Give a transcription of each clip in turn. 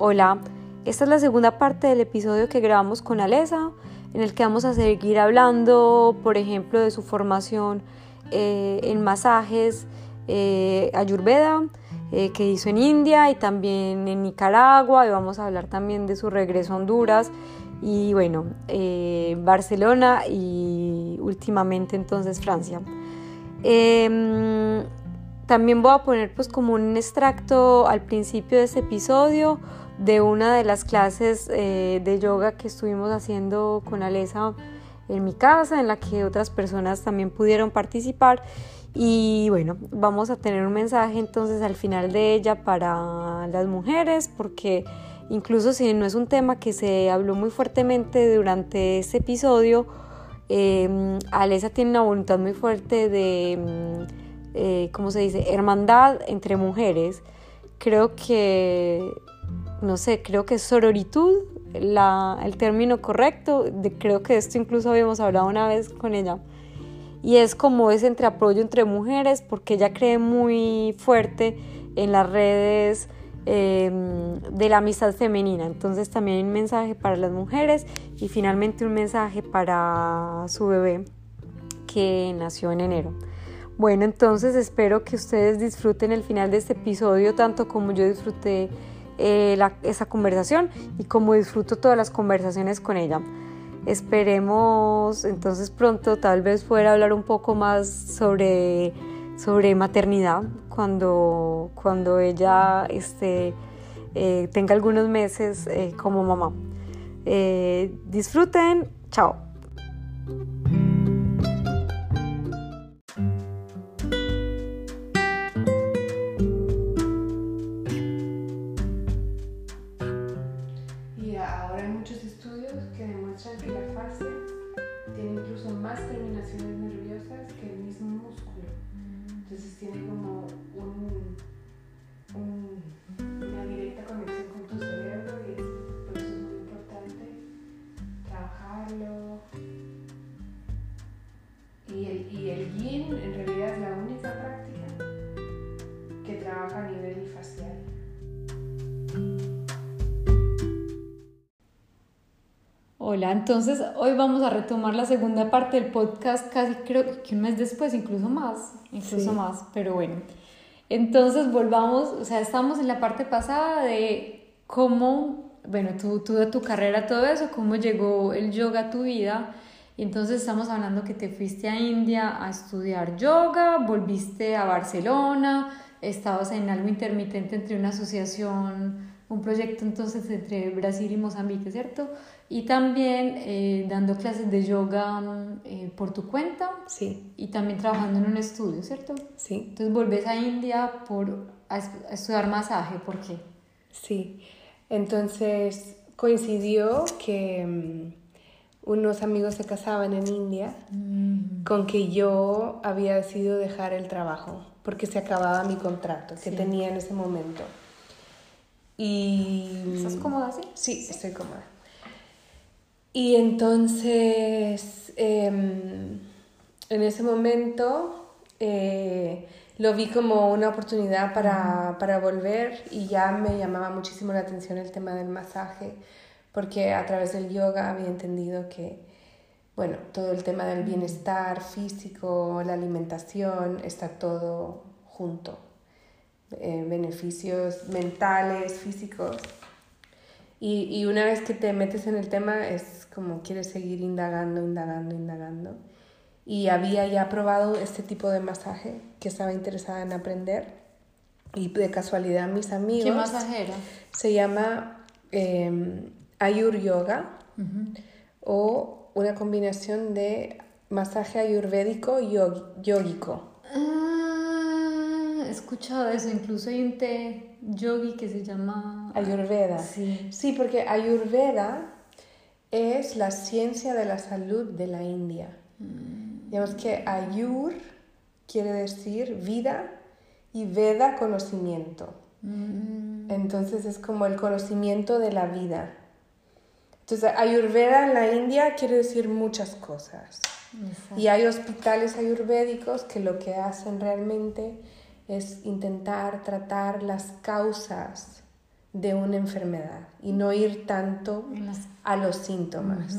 Hola, esta es la segunda parte del episodio que grabamos con Alesa, en el que vamos a seguir hablando, por ejemplo, de su formación eh, en masajes eh, ayurveda eh, que hizo en India y también en Nicaragua, y vamos a hablar también de su regreso a Honduras y bueno, Barcelona y últimamente entonces Francia. Em, también voy a poner pues como un extracto al principio de este episodio de una de las clases eh, de yoga que estuvimos haciendo con Alesa en mi casa, en la que otras personas también pudieron participar. Y bueno, vamos a tener un mensaje entonces al final de ella para las mujeres, porque incluso si no es un tema que se habló muy fuertemente durante este episodio, eh, Alesa tiene una voluntad muy fuerte de, mm, eh, ¿cómo se dice?, hermandad entre mujeres. Creo que no sé, creo que sororitud el término correcto, creo que esto incluso habíamos hablado una vez con ella, y es como ese entre apoyo entre mujeres, porque ella cree muy fuerte en las redes em, de la amistad femenina, entonces también un mensaje para las mujeres y finalmente un mensaje para su bebé que nació en enero. Bueno, entonces espero que ustedes disfruten el final de este episodio tanto como yo disfruté eh, esa conversación y como disfruto todas las conversaciones con ella. Esperemos entonces pronto tal vez fuera hablar un poco más sobre, sobre maternidad cuando, cuando ella este, eh, tenga algunos meses eh, como mamá. disfruten, chao. Hola, entonces hoy vamos a retomar la segunda parte del podcast, casi creo que un mes después, incluso más, incluso más, pero bueno. Entonces volvamos, o sea, estamos en la parte pasada de cómo, bueno, tú, tú de tu carrera, todo eso, cómo llegó el yoga a tu vida. Y entonces estamos hablando que te fuiste a India a estudiar yoga, volviste a Barcelona, estabas en algo intermitente entre una asociación, un proyecto entonces entre Brasil y Mozambique, ¿cierto? Y también eh, dando clases de yoga eh, por tu cuenta. Sí. Y también trabajando en un estudio, ¿cierto? Sí. Entonces volvés a India por, a, estudiar masaje, ¿por qué? Sí. Entonces coincidió que mm, unos amigos se casaban en India mm. con que yo había decidido dejar el trabajo porque se acababa mi contrato que tenía en ese momento. Y... ¿Estás cómoda así? Sí, estoy cómoda. Y entonces, em, en ese momento, eh, lo vi como una oportunidad para, para, volver y ya me llamaba muchísimo la atención el tema del masaje, porque a través del yoga había entendido que, bueno, todo el tema del bienestar físico, la alimentación, está todo junto. Eh, beneficios mentales, físicos. Y, y, una vez que te metes en el tema es como quieres seguir indagando, indagando, indagando. Y había ya probado este tipo de masaje que estaba interesada en aprender. Y de casualidad mis amigos... ¿Qué masaje era? Se llama eh, Ayur Yoga o una combinación de masaje ayurvédico y yógico. Ah, he escuchado eso, incluso hay un té yogi que se llama Ayurveda. Sí. Sí, porque Ayurveda es la ciencia de la salud de la India. Mm. Digamos que Ayur quiere decir vida y Veda conocimiento. Mm. Entonces es como el conocimiento de la vida. Entonces Ayurveda en la India quiere decir muchas cosas. Y hay hospitales ayurvédicos que lo que hacen realmente es intentar tratar las causas de una enfermedad y no ir tanto a los síntomas.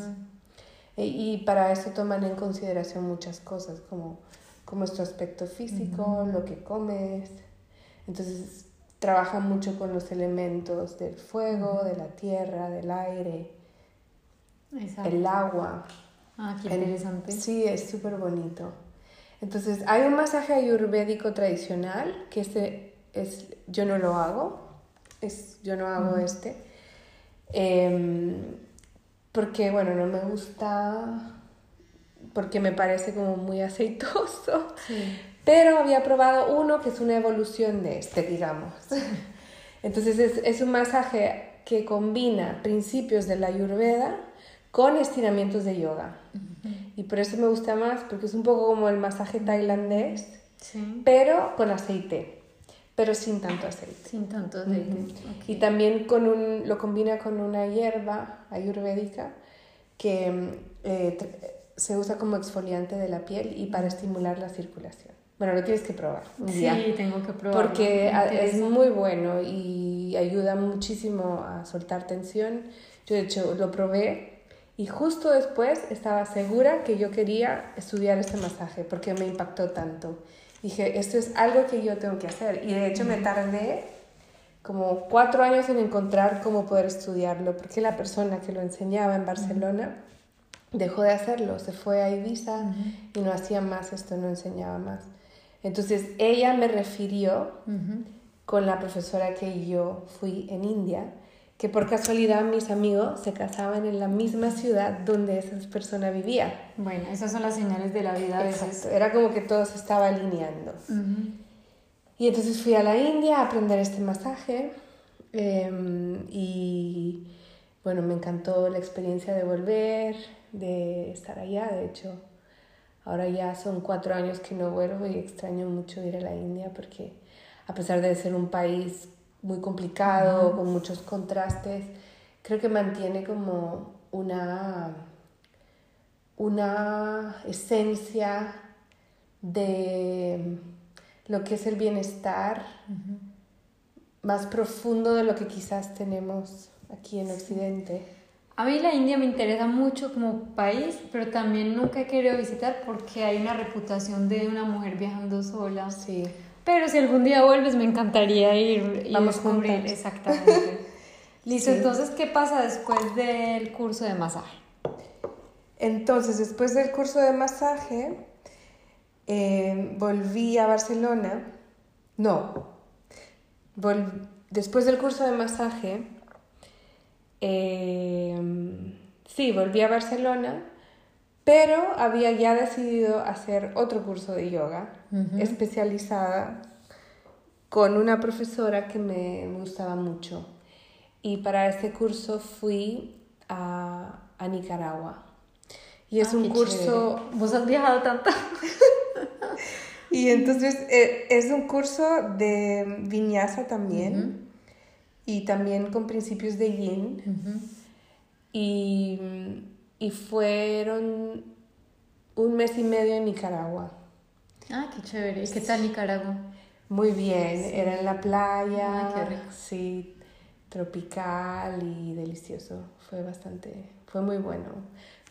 E, y para eso toman en consideración muchas cosas, como, como es tu aspecto físico, lo que comes. Entonces, trabajan mucho con los elementos del fuego, de la tierra, del aire, el agua. Ah, qué interesante. sí, es súper bonito. Entonces, hay un masaje ayurvédico tradicional, que este es, yo no lo hago, es, yo no hago este, em, porque, bueno, no me gusta, porque me parece como muy aceitoso, pero había probado uno que es una evolución de este, digamos. Entonces, es, es un masaje que combina principios de la ayurveda con estiramientos de yoga. Y por eso me gusta más, porque es un poco como el masaje tailandés, pero con aceite, pero sin tanto aceite. Sin tanto aceite. Y también con un, lo combina con una hierba ayurvédica que eh, se usa como exfoliante de la piel y para estimular la circulación. Bueno, lo tienes que probar un sí, tengo que probar. Porque es muy bueno y ayuda muchísimo a soltar tensión. Yo, de hecho, lo probé y justo después estaba segura que yo quería estudiar este masaje porque me impactó tanto. Dije, esto es algo que yo tengo que hacer. Y de hecho me tardé como cuatro años en encontrar cómo poder estudiarlo, porque la persona que lo enseñaba en Barcelona dejó de hacerlo, se fue a Ibiza y no hacía más esto, no enseñaba más. Entonces ella me refirió con la profesora que yo fui en India que por casualidad mis amigos se casaban en la misma ciudad donde esa persona vivía. Bueno, esas son las señales de la vida a veces. Era como que todo se estaba alineando. Y entonces fui a la India a aprender este masaje em, y bueno, me encantó la experiencia de volver, de estar allá, de hecho. Ahora ya son cuatro años que no vuelvo y extraño mucho ir a la India porque a pesar de ser un país muy complicado, con muchos contrastes, creo que mantiene como una, una esencia de lo que es el bienestar más profundo de lo que quizás tenemos aquí en Occidente. A mí la India me interesa mucho como país, pero también nunca he querido visitar porque hay una reputación de una mujer viajando sola. Sí. Pero si algún día vuelves, me encantaría ir y Vamos descubrir. Exactamente. Listo, entonces, ¿qué pasa después del curso de masaje? Entonces, después del curso de masaje, eh, volví a Barcelona. No, después del curso de masaje, eh, sí, volví a Barcelona pero había ya decidido hacer otro curso de yoga especializada con una profesora que me gustaba mucho. Y para este curso fui a, a Nicaragua. Y es ah, un curso... ¿Vos has viajado tanto? y entonces eh, es un curso de viñasa también. Y también con principios de yin. Y y fueron un mes y medio en Nicaragua. Ah, qué chévere. ¿Y qué tal Nicaragua? Muy bien, era en la playa. Ah, qué rico. Sí, tropical y delicioso. Fue bastante, fue muy bueno.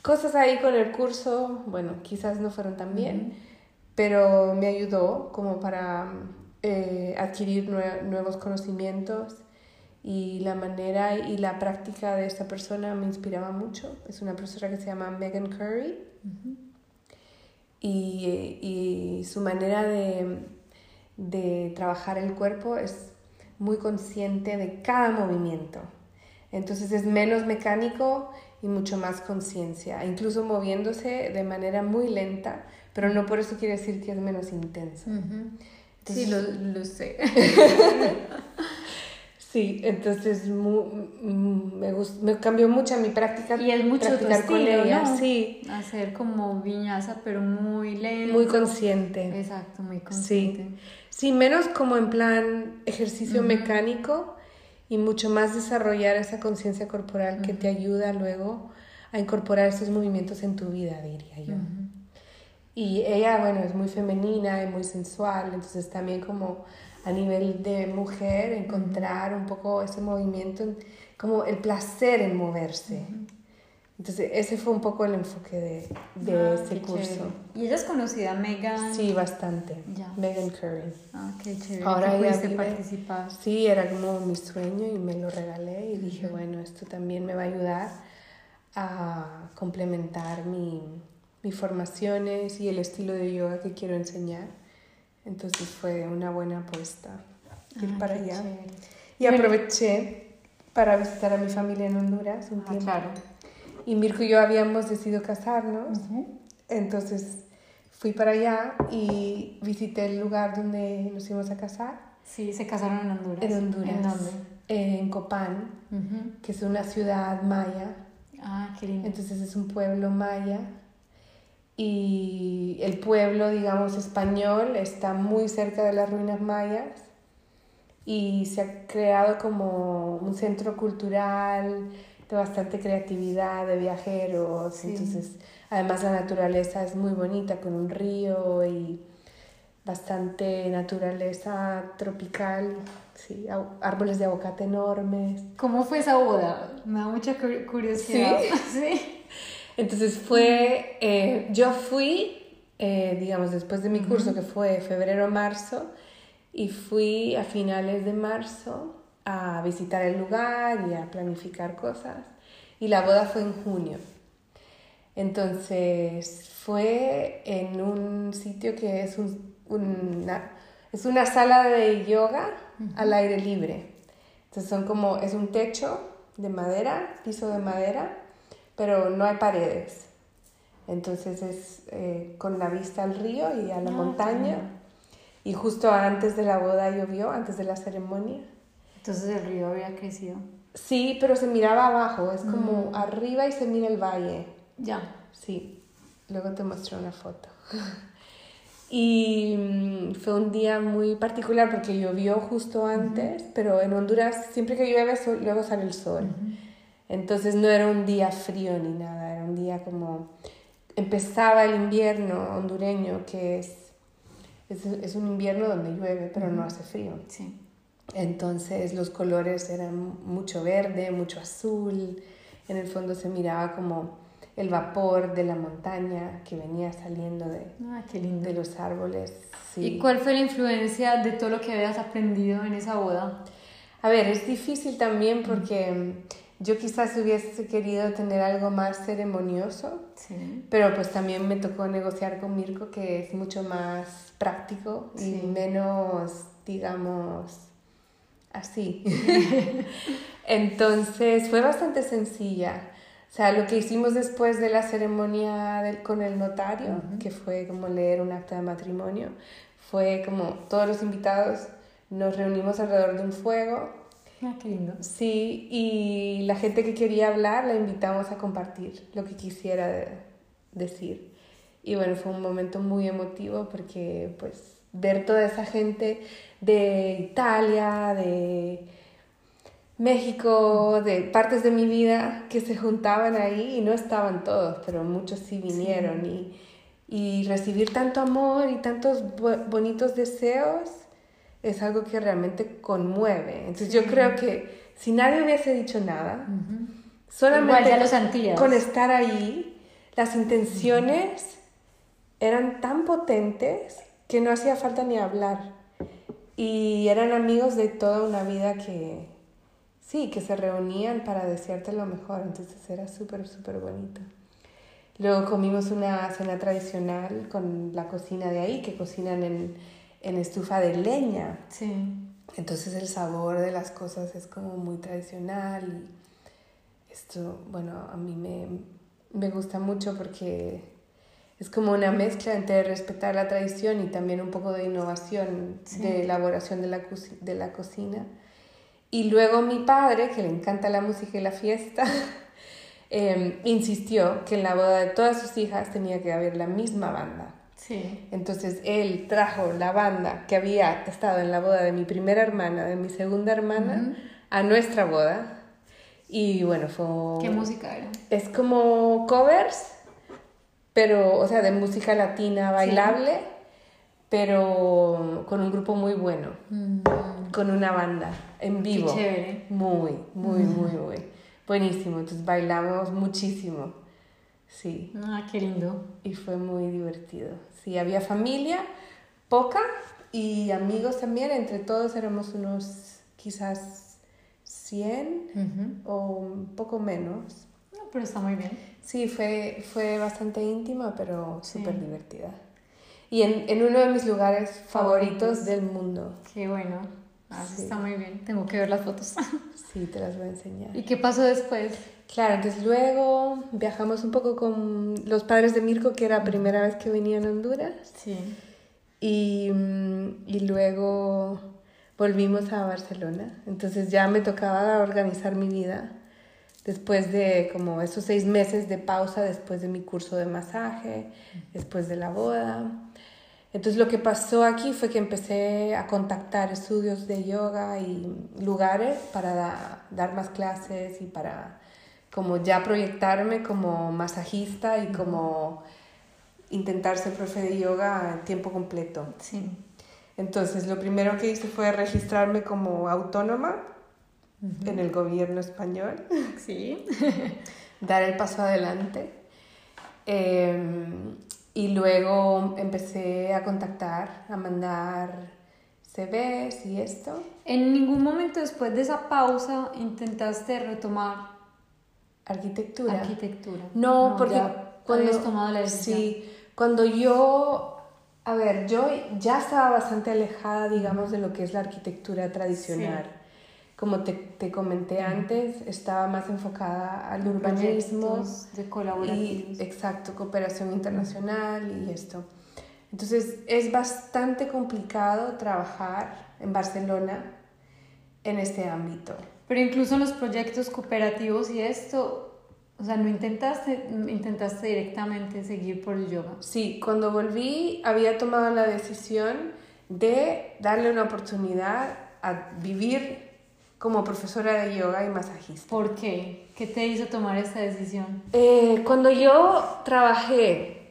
Cosas ahí con el curso, bueno, quizás no fueron tan bien, pero me ayudó como para eh, adquirir nuevos conocimientos y la manera y la práctica de esta persona me inspiraba mucho. Es una profesora que se llama Megan Curry y, y, su manera de, de trabajar el cuerpo es muy consciente de cada movimiento. Entonces es menos mecánico y mucho más conciencia, incluso moviéndose de manera muy lenta, pero no por eso quiere decir que es menos intenso. sí, lo, lo sé. Sí, entonces mm, me, me cambió mucho mi práctica. Y es mucho tu estilo, ¿no? Sí. Hacer como viñaza, pero muy lento. Muy consciente. Exacto, muy consciente. Sí, sí menos como en plan ejercicio mecánico y mucho más desarrollar esa conciencia corporal que te ayuda luego a incorporar esos movimientos en tu vida, diría yo. Y ella, bueno, es muy femenina y muy sensual, entonces también como a nivel de mujer, encontrar un poco ese movimiento, como el placer en moverse. Entonces, ese fue un poco el enfoque de, de Ah, ese qué curso. chévere. ¿Y ella es conocida, Megan? Sí, bastante. Megan Curry. Ah, qué chévere. Ahora ella vive- participar. Sí, era como mi sueño y me lo regalé y dije, bueno, esto también me va a ayudar a complementar mi, mis formaciones y el estilo de yoga que quiero enseñar. Entonces fue una buena apuesta ir Ah, para allá. chévere. Y aproveché para visitar a mi familia en Honduras un Ah, tiempo. claro. Y Mirko y yo habíamos decidido casarnos. Entonces fui para allá y visité el lugar donde nos íbamos a casar. Sí, se casaron en Honduras. En Honduras. ¿En dónde? En Copán, que es una ciudad maya. Ah, qué lindo. Entonces es un pueblo maya. Y el pueblo, digamos, español está muy cerca de las ruinas mayas. Y se ha creado como un centro cultural de bastante creatividad, de viajeros. Sí. Entonces, además la naturaleza es muy bonita, con un río y bastante naturaleza tropical. Sí, árboles de aguacate enormes. ¿Cómo fue esa boda? Me da mucha cu- curiosidad. ¿Sí? Entonces fue, eh, yo fui, eh, digamos, después de mi curso, que fue febrero-marzo, y fui a finales de marzo a visitar el lugar y a planificar cosas. Y la boda fue en junio. Entonces fue en un sitio que es, un- una, es una sala de yoga al aire libre. Entonces son como, es un techo de madera, piso de madera, pero no hay paredes. Entonces es eh, con la vista al río y a la Ah, montaña. Y justo antes de la boda llovió, antes de la ceremonia. Entonces el río había crecido. Sí, pero se miraba abajo, es Mm. como arriba y se mira el valle. Ya. Sí, luego te muestro una foto. Y mm, fue un día muy particular porque llovió justo antes, pero en Honduras siempre que llueve luego sale el sol. Entonces no era un día frío ni nada, era un día como... Empezaba el invierno hondureño, que es, es, es un invierno donde llueve, pero no hace frío. Sí. Entonces los colores eran mucho verde, mucho azul. En el fondo se miraba como el vapor de la montaña que venía saliendo de, Ah, qué lindo. de los árboles. Sí. ¿Y cuál fue la influencia de todo lo que habías aprendido en esa boda? A ver, es difícil también porque yo quizás hubiese querido tener algo más ceremonioso, Sí. pero pues también me tocó negociar con Mirko que es mucho más práctico y Sí. menos, digamos, así. Entonces fue bastante sencilla. O sea, lo que hicimos después de la ceremonia del- con el notario, que fue como leer un acta de matrimonio, fue como todos los invitados nos reunimos alrededor de un fuego. Ah, qué lindo. Sí, y la gente que quería hablar la invitamos a compartir lo que quisiera de- decir. Y bueno, fue un momento muy emotivo porque pues ver toda esa gente de Italia, de México, de partes de mi vida que se juntaban ahí y no estaban todos, pero muchos sí vinieron y, y recibir tanto amor y tantos bo- bonitos deseos es algo que realmente conmueve. Entonces yo creo que si nadie hubiese dicho nada, solamente ya lo sentías. con estar ahí, las intenciones eran tan potentes que no hacía falta ni hablar. Y eran amigos de toda una vida que, sí, que se reunían para desearte lo mejor. Entonces era súper, súper bonito. Luego comimos una cena tradicional con la cocina de ahí, que cocinan en, en estufa de leña. Sí. Entonces el sabor de las cosas es como muy tradicional y esto, bueno, a mí me, me gusta mucho porque es como una mezcla entre respetar la tradición y también un poco de innovación Sí. de elaboración de la, de la cocina. Y luego mi padre, que le encanta la música y la fiesta, em, insistió que en la boda de todas sus hijas tenía que haber la misma banda. Sí. Entonces él trajo la banda que había estado en la boda de mi primera hermana, de mi segunda hermana, a nuestra boda. Y bueno, fue... ¿Qué música era? Es como covers, pero, o sea, de música latina bailable, pero con un grupo muy bueno, Mm. con una banda en vivo. Qué chévere. Muy, muy, muy, muy. Buenísimo. Entonces bailamos muchísimo. Sí. Ah, qué lindo. Y fue muy divertido. Sí, había familia, poca, y amigos también. Entre todos éramos unos quizás 100 o un poco menos. No, pero está muy bien. Sí, fue, fue bastante íntima, pero Sí. súper divertida. Y en, en uno de mis lugares favoritos Favoritos. del mundo. Qué bueno. Ah, Sí. está muy bien. Tengo que ver las fotos. Sí, te las voy a enseñar. ¿Y qué pasó después? Claro, entonces luego viajamos un poco con los padres de Mirko, que era la primera vez que venían a Honduras. Sí. Y, mm, y luego volvimos a Barcelona. Entonces ya me tocaba organizar mi vida después de como esos seis meses de pausa, después de mi curso de masaje, después de la boda. Entonces lo que pasó aquí fue que empecé a contactar estudios de yoga y lugares para da- dar más clases y para como ya proyectarme como masajista y como intentar ser profe de yoga en tiempo completo. Sí. Entonces, lo primero que hice fue registrarme como autónoma en el gobierno español, Sí. dar el paso adelante. Eh, y luego empecé a contactar, a mandar CVs y esto. ¿En ningún momento después de esa pausa intentaste retomar Arquitectura. arquitectura? No, porque ya habías tomado la decisión. Sí, cuando yo, a ver, yo ya estaba bastante alejada, digamos, de lo que es la arquitectura tradicional. Como te, te comenté antes, estaba más enfocada al urbanismo de y, colaborativos. exacto, cooperación internacional y esto. Entonces, es bastante complicado trabajar en Barcelona en este ámbito. Pero incluso en los proyectos cooperativos y esto, o sea, no intentaste, intentaste directamente seguir por el yoga. Sí, cuando volví había tomado la decisión de darle una oportunidad a vivir como profesora de yoga y masajista. ¿Por qué? ¿Qué te hizo tomar esta decisión? Eh, cuando yo trabajé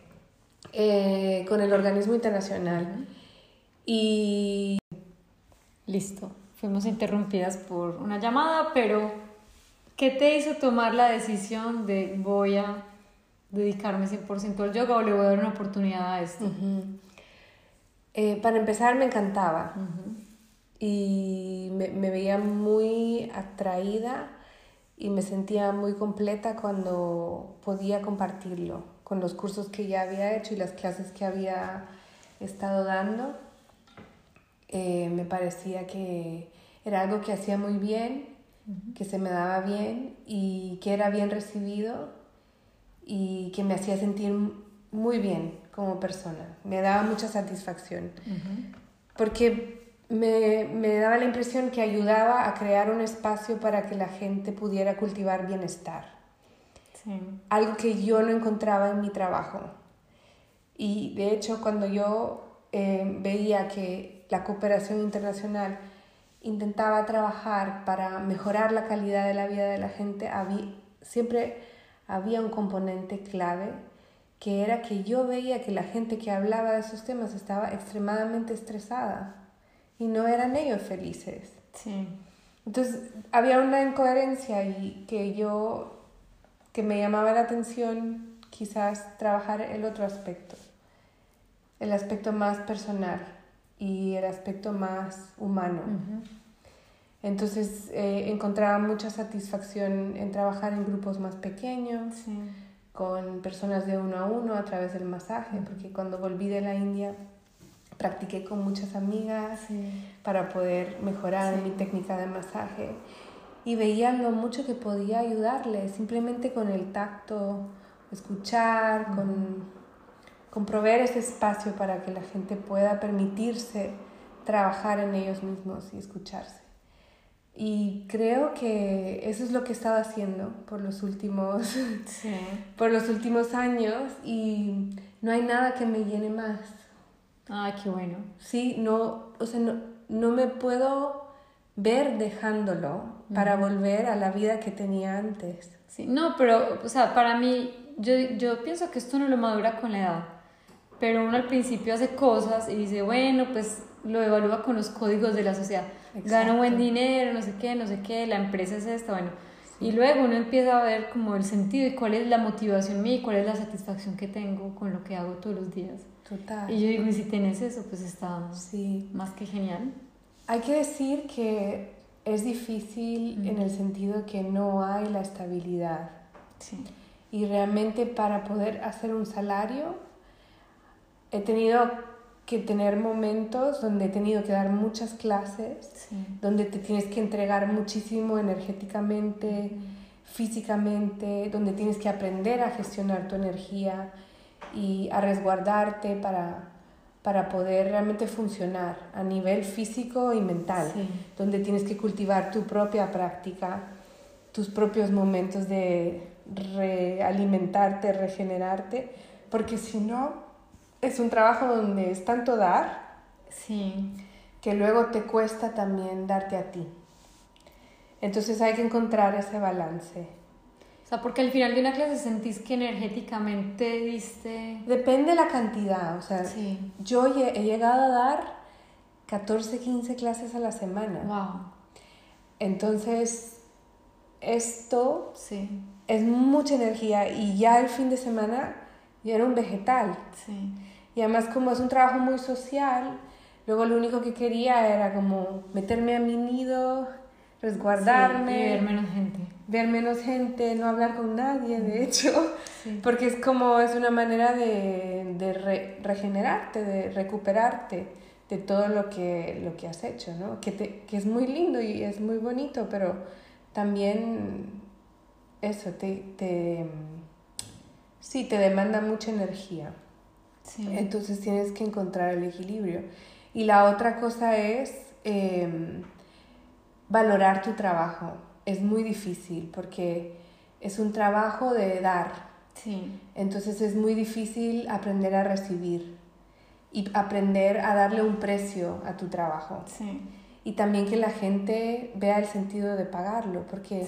eh, con el organismo internacional y Listo, fuimos interrumpidas por una llamada, pero ¿qué te hizo tomar la decisión de voy a dedicarme 100% al yoga o le voy a dar una oportunidad a esto? Eh, para empezar me encantaba y me, me veía muy atraída y me sentía muy completa cuando podía compartirlo con los cursos que ya había hecho y las clases que había estado dando. Eh, me parecía que era algo que hacía muy bien, que se me daba bien y que era bien recibido y que me hacía sentir muy bien como persona. Me daba mucha satisfacción porque me, me daba la impresión que ayudaba a crear un espacio para que la gente pudiera cultivar bienestar, Sí. algo que yo no encontraba en mi trabajo. Y de hecho, cuando yo eh, veía que la cooperación internacional intentaba trabajar para mejorar la calidad de la vida de la gente, había, siempre había un componente clave que era que yo veía que la gente que hablaba de esos temas estaba extremadamente estresada y no eran ellos felices. Sí. Entonces había una incoherencia y que yo, que me llamaba la atención quizás trabajar el otro aspecto, el aspecto más personal y el aspecto más humano. Entonces eh, encontraba mucha satisfacción en trabajar en grupos más pequeños, Sí. con personas de uno a uno a través del masaje, porque cuando volví de la India practiqué con muchas amigas Sí. para poder mejorar Sí. mi técnica de masaje y veía lo mucho que podía ayudarle, simplemente con el tacto, escuchar, con, con proveer ese espacio para que la gente pueda permitirse trabajar en ellos mismos y escucharse. Y creo que eso es lo que he estado haciendo por los últimos, Sí. por los últimos años y no hay nada que me llene más. Ay, qué bueno. Sí, no, o sea, no, no me puedo ver dejándolo para volver a la vida que tenía antes. Sí, no, pero, o sea, para mí, yo, yo pienso que esto no lo madura con la edad. Pero uno al principio hace cosas y dice, bueno, pues lo evalúa con los códigos de la sociedad. Gano buen dinero, no sé qué, no sé qué, la empresa es esta, bueno. Y luego uno empieza a ver como el sentido y cuál es la motivación mía y cuál es la satisfacción que tengo con lo que hago todos los días. Total. Y yo digo, y si tienes eso, pues está sí. más que genial. Hay que decir que es difícil en el sentido que no hay la estabilidad. Sí. Y realmente para poder hacer un salario, he tenido que tener momentos donde he tenido que dar muchas clases, donde te tienes que entregar muchísimo energéticamente, físicamente, donde tienes que aprender a gestionar tu energía y a resguardarte para, para poder realmente funcionar a nivel físico y mental, donde tienes que cultivar tu propia práctica, tus propios momentos de realimentarte, regenerarte, porque si no, es un trabajo donde es tanto dar sí. que luego te cuesta también darte a ti. Entonces hay que encontrar ese balance. O sea, porque al final de una clase sentís que energéticamente diste... Depende la cantidad, o sea, yo he llegado a dar 14, 15 clases a la semana. Wow. Entonces, esto sí. es mucha energía y ya el fin de semana yo era un vegetal. Sí. Y además como es un trabajo muy social, luego lo único que quería era como meterme a mi nido, resguardarme. y ver menos gente. Ver menos gente, no hablar con nadie, de hecho, porque es como, es una manera de, de regenerarte, de recuperarte de todo lo que, lo que has hecho, ¿no? Que, te, que es muy lindo y es muy bonito, pero también eso te, te sí, te demanda mucha energía. Entonces tienes que encontrar el equilibrio. Y la otra cosa es em, valorar tu trabajo. Es muy difícil porque es un trabajo de dar. Sí. Entonces es muy difícil aprender a recibir y aprender a darle un precio a tu trabajo. Sí. Y también que la gente vea el sentido de pagarlo, porque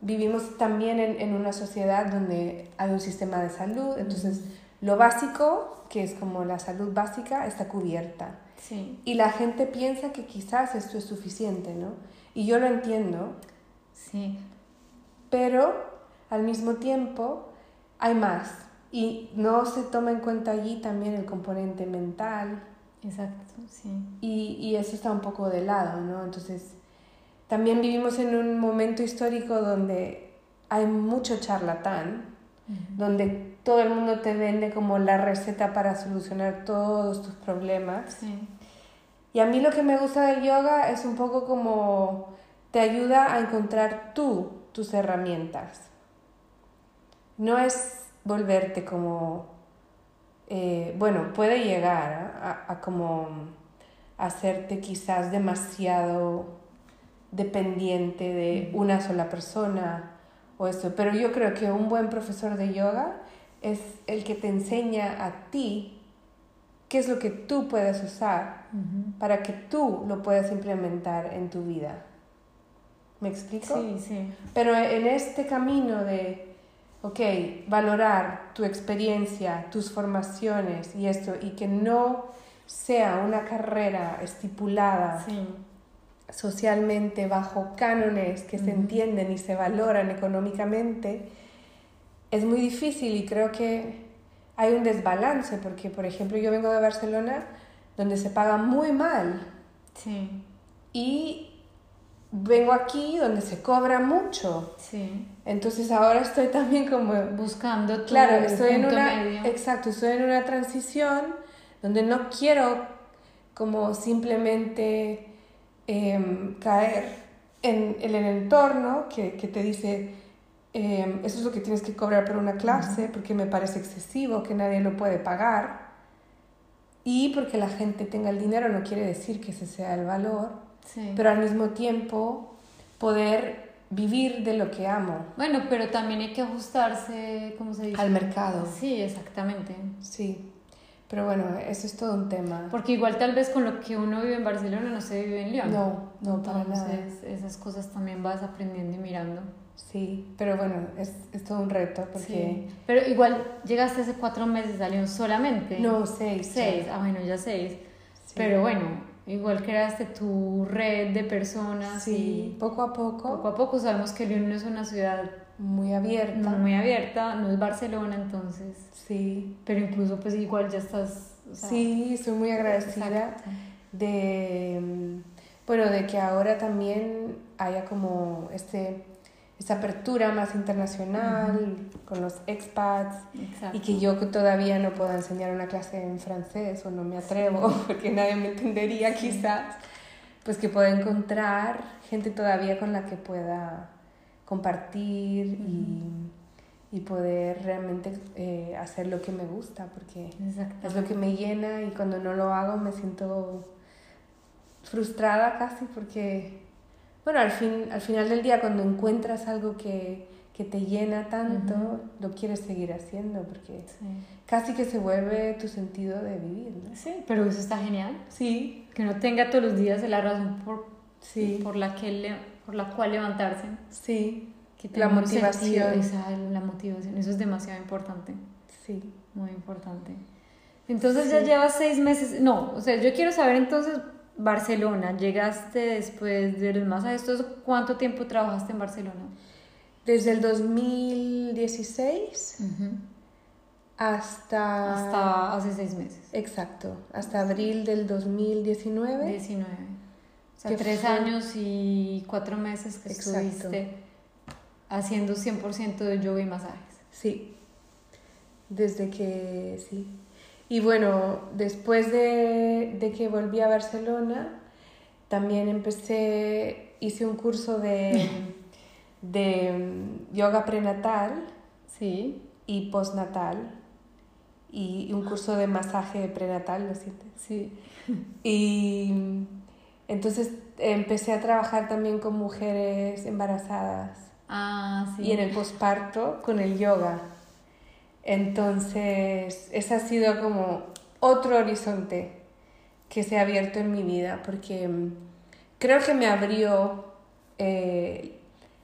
vivimos también en, en, una sociedad donde hay un sistema de salud, entonces lo básico, que es como la salud básica, está cubierta. Sí. Y la gente piensa que quizás esto es suficiente, ¿no? Y yo lo entiendo. Sí. Pero al mismo tiempo hay más. Y no se toma en cuenta allí también el componente mental. Exacto, sí. Y, y eso está un poco de lado, ¿no? Entonces, también vivimos en un momento histórico donde hay mucho charlatán, donde todo el mundo te vende como la receta para solucionar todos tus problemas. Y a mí lo que me gusta del yoga es un poco como te ayuda a encontrar tú tus herramientas. No es volverte como, eh, bueno, puede llegar a, a como hacerte quizás demasiado dependiente de una sola persona o eso. Pero yo creo que un buen profesor de yoga es el que te enseña a ti qué es lo que tú puedes usar para que tú lo puedas implementar en tu vida. ¿Me explico? Sí, sí. Pero en este camino de, ok, valorar tu experiencia, tus formaciones y esto, y que no sea una carrera estipulada socialmente bajo cánones que se entienden y se valoran económicamente, es muy difícil y creo que hay un desbalance porque, por ejemplo, yo vengo de Barcelona donde se paga muy mal. Sí. Y vengo aquí donde se cobra mucho. Sí. Entonces ahora estoy también como buscando tu Claro, estoy en una exacto, estoy en una transición donde no quiero como simplemente Em, caer en, el entorno que, que te dice, em, eso es lo que tienes que cobrar por una clase, porque me parece excesivo, que nadie lo puede pagar. Y porque la gente tenga el dinero no quiere decir que ese sea el valor, pero al mismo tiempo poder vivir de lo que amo. Bueno, pero también hay que ajustarse, ¿cómo se dice? Al mercado. Sí, exactamente. Sí. Pero bueno, eso es todo un tema. Porque igual tal vez con lo que uno vive en Barcelona no se vive en León. No, no, para nada. esas cosas también vas aprendiendo y mirando. Sí, pero bueno, es, es todo un reto porque... Pero igual llegaste hace cuatro meses a León solamente. No, seis. Seis, ah bueno, ya seis. Pero bueno, igual creaste tu red de personas. Sí, y poco a poco. Poco a poco sabemos que León no es una ciudad muy abierta. muy abierta, no es Barcelona entonces. Sí. Pero incluso pues igual ya estás... sí, soy muy agradecida de, bueno, de que ahora también haya como este esta apertura más internacional con los expats y que yo todavía no pueda enseñar una clase en francés o no me atrevo porque nadie me entendería quizás, pues que pueda encontrar gente todavía con la que pueda compartir y, y, poder realmente eh, hacer lo que me gusta porque es lo que me llena y cuando no lo hago me siento frustrada casi porque bueno, al, fin, al final del día cuando encuentras algo que, que te llena tanto, lo quieres seguir haciendo porque casi que se vuelve tu sentido de vivir. ¿no? Sí, pero eso está genial. Sí. Que no tenga todos los días la razón por, sí. por, la, que por la cual levantarse. Sí. Que la motivación. esa, la motivación, eso es demasiado importante. Sí. Muy importante. Entonces ya llevas seis meses, no, o sea, yo quiero saber entonces Barcelona, llegaste después de los masajes. ¿Cuánto tiempo trabajaste en Barcelona? Desde el 2016 hasta... Hasta hace seis meses. Exacto, hasta abril del 2019. 19. O sea, tres años y cuatro meses que estuviste haciendo 100% de yoga y masajes. Sí, desde que sí, y bueno, después de, de, que volví a Barcelona, también empecé, hice un curso de, de yoga prenatal sí. y postnatal y un curso de masaje prenatal, ¿lo sientes? Sí. Y entonces empecé a trabajar también con mujeres embarazadas. Ah, sí. Y en el posparto con el yoga. Entonces, ese ha sido como otro horizonte que se ha abierto en mi vida, porque mm, creo que me abrió eh,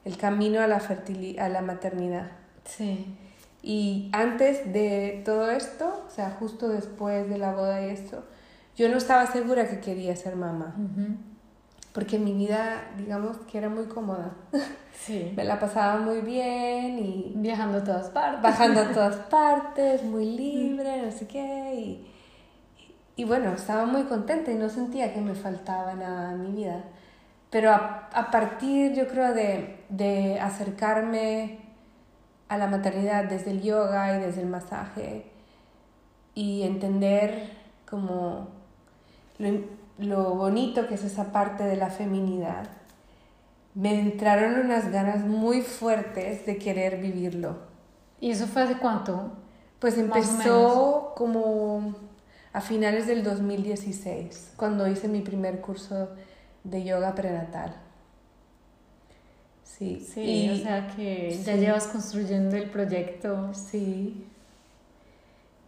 el camino a la, a la maternidad. Sí. Y antes de todo esto, o sea, justo después de la boda y esto, yo no estaba segura que quería ser mamá porque mi vida, digamos, que era muy cómoda. Sí. Me la pasaba muy bien y... Viajando a todas partes. Bajando a todas partes, muy libre, no sé qué. Y, y, bueno, estaba muy contenta y no sentía que me faltaba nada en mi vida. Pero a, a partir, yo creo, de, de acercarme a la maternidad desde el yoga y desde el masaje y entender como lo, lo bonito que es esa parte de la feminidad, me entraron unas ganas muy fuertes de querer vivirlo. ¿Y eso fue hace cuánto? Pues empezó como a finales del 2016, cuando hice mi primer curso de yoga prenatal. Sí, sí o sea que ya llevas construyendo el proyecto. Sí.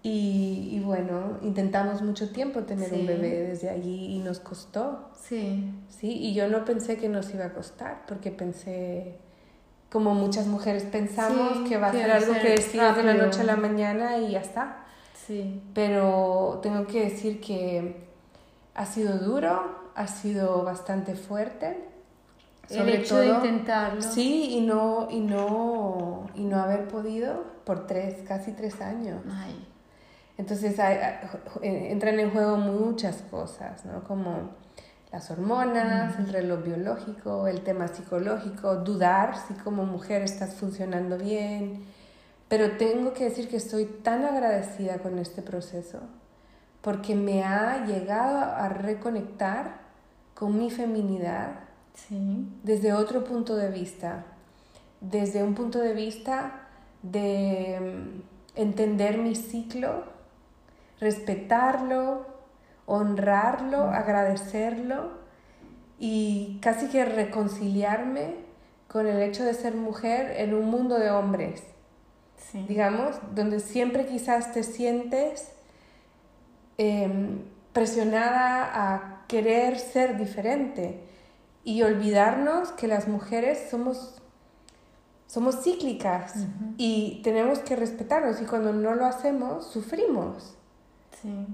Y, bueno, intentamos mucho tiempo tener un bebé desde allí y nos costó. Sí. Sí, y yo no pensé que nos iba a costar, porque pensé, como muchas mujeres pensamos, que va a ser algo que decides de la noche a la mañana y ya está. Sí. Pero tengo que decir que ha sido duro, ha sido bastante fuerte. Sobre El hecho de intentarlo. Sí, y no, y no, y no haber podido por tres, casi tres años. Ay. Entonces entran en juego muchas cosas, ¿no? Como las hormonas, el reloj biológico, el tema psicológico, dudar si como mujer estás funcionando bien. Pero tengo que decir que estoy tan agradecida con este proceso porque me ha llegado a reconectar con mi feminidad desde otro punto de vista, desde un punto de vista de mm, entender mi ciclo respetarlo, honrarlo, agradecerlo y casi que reconciliarme con el hecho de ser mujer en un mundo de hombres. Digamos, donde siempre quizás te sientes em, presionada a querer ser diferente y olvidarnos que las mujeres somos somos cíclicas y tenemos que respetarnos y cuando no lo hacemos, sufrimos. Sí.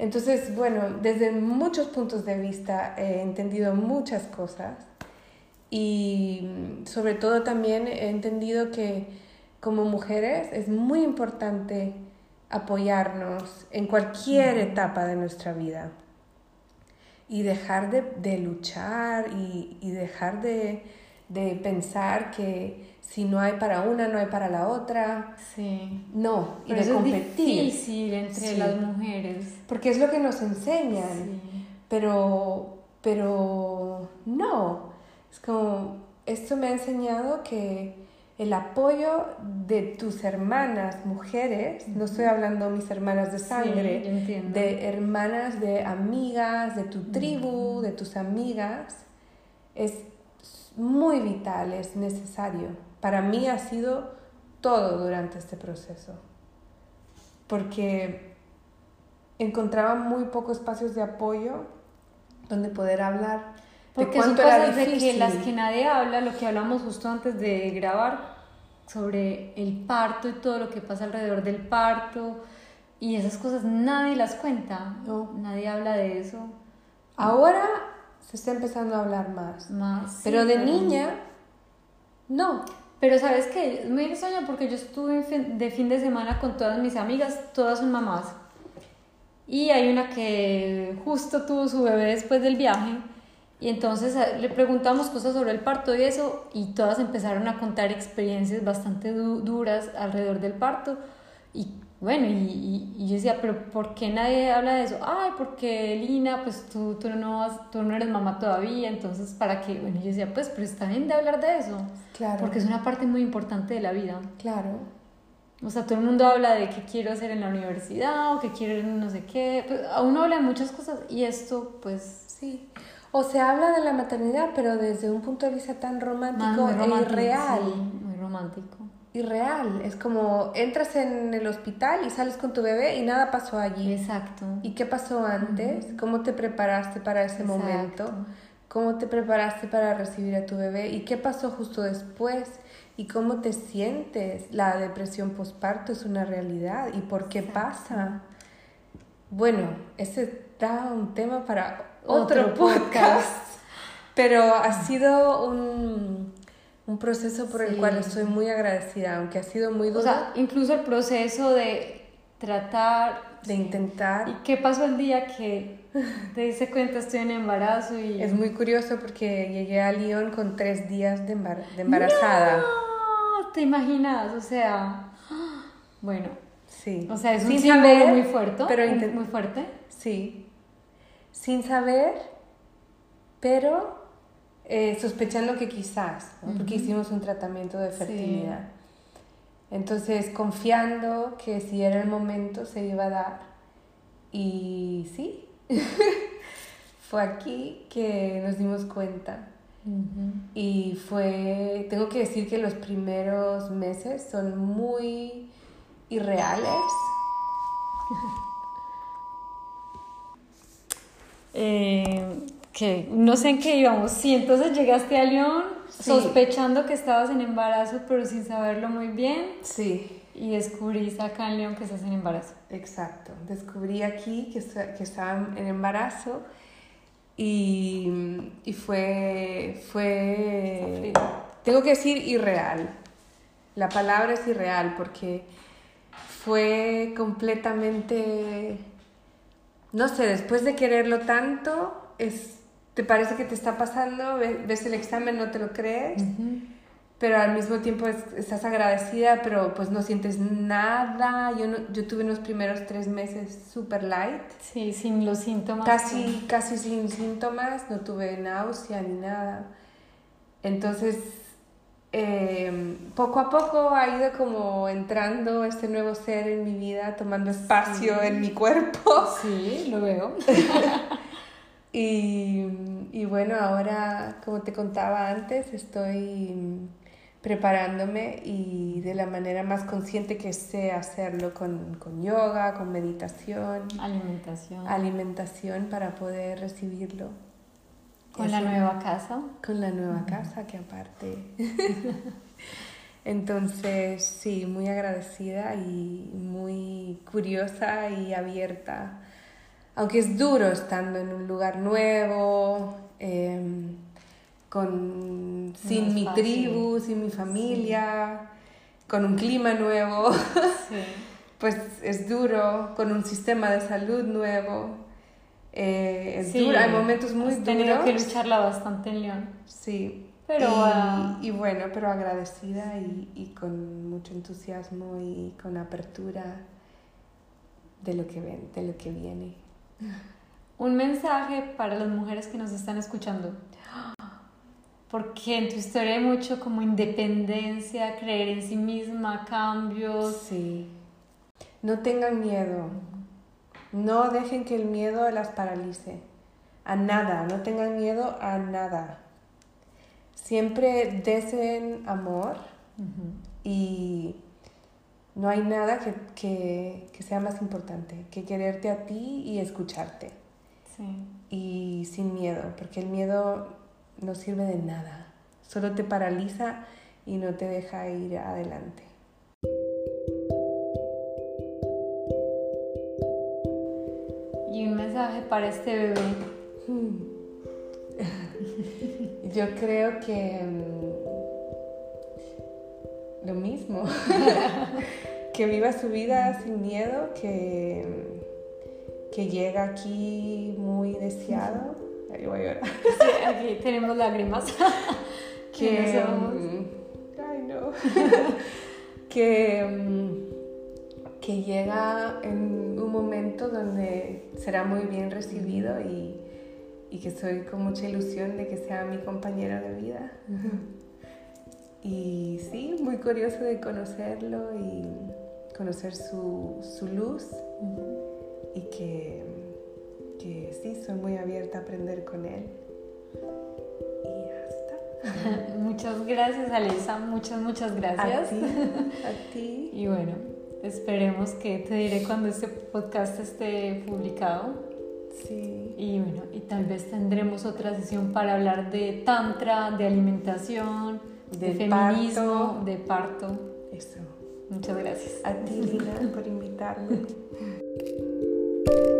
Entonces, bueno, desde muchos puntos de vista he entendido muchas cosas y sobre todo también he entendido que como mujeres es muy importante apoyarnos en cualquier etapa de nuestra vida y dejar de, luchar y, dejar de, pensar que si no hay para una, no hay para la otra. Sí. No, y de competir. Es difícil entre las mujeres. Porque es lo que nos enseñan. Pero, pero no. Es como, esto me ha enseñado que el apoyo de tus hermanas mujeres, no estoy hablando de mis hermanas de sangre, de hermanas, de amigas, de tu tribu, de tus amigas, es muy vital, es necesario. Para mí ha sido todo durante este proceso, porque encontraba muy pocos espacios de apoyo donde poder hablar porque son cosas de que las que nadie habla, lo que hablamos justo antes de grabar, sobre el parto y todo lo que pasa alrededor del parto. Y esas cosas nadie las cuenta, no. nadie habla de eso. Ahora se está empezando a hablar más. Más. Pero de niña, no. Pero sabes que es muy extraño porque yo estuve de fin de semana con todas mis amigas, todas son mamás. Y hay una que justo tuvo su bebé después del viaje y entonces eh, le preguntamos cosas sobre el parto y eso, y todas empezaron a contar experiencias bastante duras alrededor del parto. Y bueno, y, y, yo decía, pero ¿por qué nadie habla de eso? Ay, porque Lina, pues tú, tú, no, tú no eres mamá todavía, entonces ¿para qué? Bueno, yo decía, pues, pero está bien de hablar de eso. Claro. Porque es una parte muy importante de la vida. Claro. O sea, todo el mundo habla de qué quiero hacer en la universidad o qué quiero no sé qué. Pues, uno habla de muchas cosas y esto, pues... Sí. O se habla de la maternidad, pero desde un punto de vista tan romántico, e irreal. muy romántico. Irreal. Es como entras en el hospital y sales con tu bebé y nada pasó allí. Exacto. ¿Y qué pasó antes? ¿Cómo te preparaste para ese momento? ¿Cómo te preparaste para recibir a tu bebé? ¿Y qué pasó justo después? ¿Y cómo te sientes? La depresión postparto es una realidad. ¿Y por qué pasa? Bueno, ese da un tema para otro, podcast. Pero ha sido un, un proceso por el cual estoy muy agradecida, aunque ha sido muy duro. O sea, incluso el proceso de tratar... De intentar. ¿Y qué pasó el día que te diste cuenta estoy en embarazo? y Es muy curioso porque llegué a Lyon con tres días de, de embarazada. No, te imaginas, o sea... Bueno, sí. O sea, es un símbolo muy fuerte, pero muy fuerte. Sí, sin saber, pero eh, sospechando que quizás, porque hicimos un tratamiento de fertilidad. Entonces, confiando que si era el momento se iba a dar. Y sí, fue aquí que nos dimos cuenta. Y fue, tengo que decir que los primeros meses son muy irreales. Eh, que no sé en qué íbamos. Sí, entonces llegaste a León sospechando que estabas en embarazo, pero sin saberlo muy bien. Sí. Y descubriste acá en León que estás en embarazo. Exacto. Descubrí aquí que, que estaba en embarazo y, y fue, fue, tengo que decir, irreal. La palabra es irreal porque fue completamente no sé, después de quererlo tanto, es, te parece que te está pasando, ves el examen, no te lo crees, pero al mismo tiempo estás agradecida, pero pues no sientes nada. Yo, yo tuve unos primeros tres meses super light. Sí, sin los síntomas. Casi, casi sin síntomas, no tuve náusea ni nada. Entonces Em, poco a poco ha ido como entrando este nuevo ser en mi vida, tomando espacio en mi cuerpo. Sí, lo veo. y, y, bueno, ahora, como te contaba antes, estoy preparándome y de la manera más consciente que sé hacerlo con, con yoga, con meditación. Alimentación. Alimentación para poder recibirlo. Con la nueva casa. Con la nueva casa, que aparte Entonces, sí, muy agradecida y muy curiosa y abierta. Aunque es duro estando en un lugar nuevo, em, con, sin mi tribu, sin mi familia, con un clima nuevo. pues es duro, con un sistema de salud nuevo. Eh, es duro, hay momentos muy duros. tenido que lucharla bastante en León. Sí, pero, y, y, bueno, pero agradecida y, y, con mucho entusiasmo y con apertura de lo que, ven, de lo que viene. Un mensaje para las mujeres que nos están escuchando. Porque en tu historia hay mucho como independencia, creer en sí misma, cambios. Sí. No tengan miedo. No dejen que el miedo las paralice. A nada. No tengan miedo a nada siempre deseen amor y no hay nada que, que, que, sea más importante que quererte a ti y escucharte. Sí. Y sin miedo, porque el miedo no sirve de nada, solo te paraliza y no te deja ir adelante. Y un mensaje para este bebé. Yo creo que mm, lo mismo, que viva su vida sin miedo, que, que llega aquí muy deseado. Ahí voy a llorar. Sí, aquí tenemos lágrimas. que, mm, ay no, que, mm, que llega en un momento donde será muy bien recibido y y que soy con mucha ilusión de que sea mi compañero de vida. Y sí, muy curioso de conocerlo y conocer su, su luz y que, que, sí, soy muy abierta a aprender con él. Y ya está. muchas gracias, Alisa, muchas, muchas gracias. A ti. A ti. y bueno, esperemos que te diré cuando este podcast esté publicado Sí. Y bueno, y tal vez tendremos otra sesión para hablar de tantra, de alimentación, de feminismo, de parto. Eso. Muchas gracias. A ti, Lina, por invitarme.